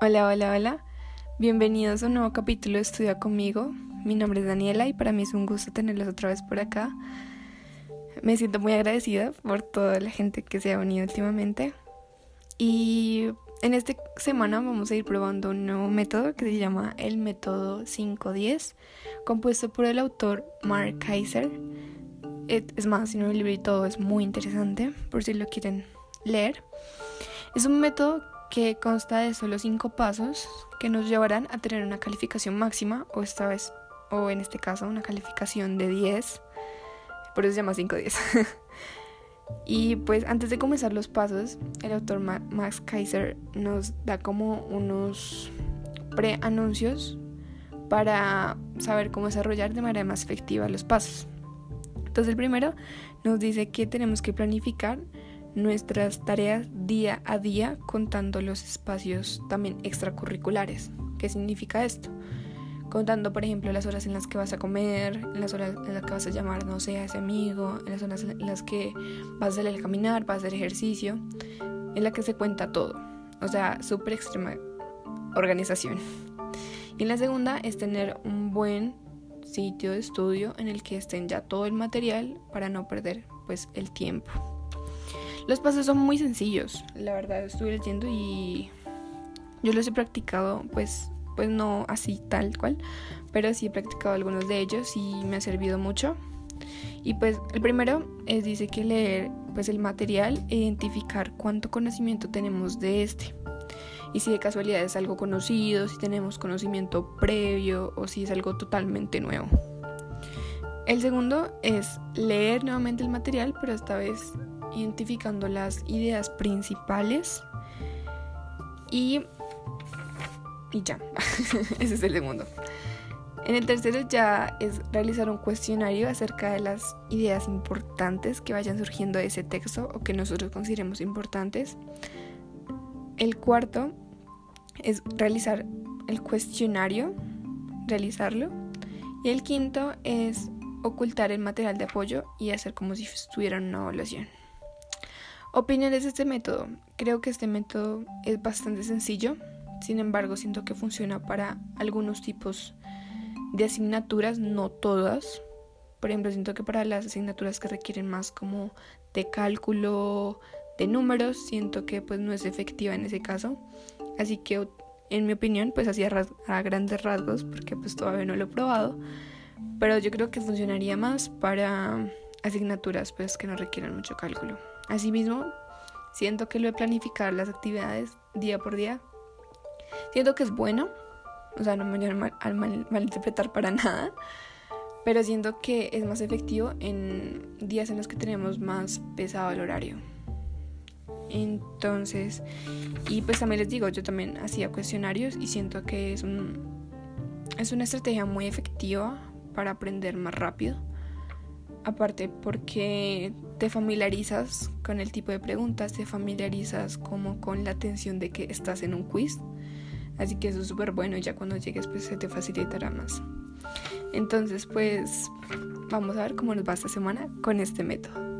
Hola, hola, hola. Bienvenidos a un nuevo capítulo de Estudia conmigo. Mi nombre es Daniela y para mí es un gusto tenerlos otra vez por acá. Me siento muy agradecida por toda la gente que se ha unido últimamente. Y en esta semana vamos a ir probando un nuevo método que se llama el método 510, compuesto por el autor Mark Kaiser. Es más, si no el libro y todo es muy interesante, por si lo quieren leer. Es un método que consta de solo cinco pasos que nos llevarán a tener una calificación máxima o esta vez o en este caso una calificación de 10 por eso se llama 5-10 y pues antes de comenzar los pasos el autor Max Kaiser nos da como unos preanuncios para saber cómo desarrollar de manera más efectiva los pasos. Entonces el primero nos dice que tenemos que planificar nuestras tareas día a día contando los espacios también extracurriculares. ¿Qué significa esto? Contando, por ejemplo, las horas en las que vas a comer, las horas en las que vas a llamar, no sé, a ese amigo, en las horas en las que vas a salir a caminar, vas a hacer ejercicio, en la que se cuenta todo. O sea, súper extrema organización. Y la segunda es tener un buen sitio de estudio en el que estén ya todo el material para no perder pues el tiempo. Los pasos son muy sencillos, la verdad estuve leyendo y yo los he practicado pues pues no así tal cual, pero sí he practicado algunos de ellos y me ha servido mucho. Y pues el primero es dice que leer pues el material e identificar cuánto conocimiento tenemos de este. Y si de casualidad es algo conocido, si tenemos conocimiento previo o si es algo totalmente nuevo. El segundo es leer nuevamente el material, pero esta vez identificando las ideas principales y, y ya, ese es el segundo. En el tercero ya es realizar un cuestionario acerca de las ideas importantes que vayan surgiendo de ese texto o que nosotros consideremos importantes. El cuarto es realizar el cuestionario, realizarlo. Y el quinto es ocultar el material de apoyo y hacer como si estuviera en una evaluación. Opiniones de este método. Creo que este método es bastante sencillo, sin embargo siento que funciona para algunos tipos de asignaturas, no todas. Por ejemplo, siento que para las asignaturas que requieren más como de cálculo, de números, siento que pues no es efectiva en ese caso. Así que en mi opinión, pues así a, grandes rasgos, porque pues todavía no lo he probado, pero yo creo que funcionaría más para asignaturas pues que no requieran mucho cálculo. Asimismo, siento que lo de planificar las actividades día por día, siento que es bueno, o sea, no me voy a mal, malinterpretar para nada, pero siento que es más efectivo en días en los que tenemos más pesado el horario. Entonces, y pues también les digo, yo también hacía cuestionarios y siento que es un es una estrategia muy efectiva para aprender más rápido aparte porque te familiarizas con el tipo de preguntas, te familiarizas como con la atención de que estás en un quiz. Así que eso es súper bueno y ya cuando llegues pues se te facilitará más. Entonces pues vamos a ver cómo nos va esta semana con este método.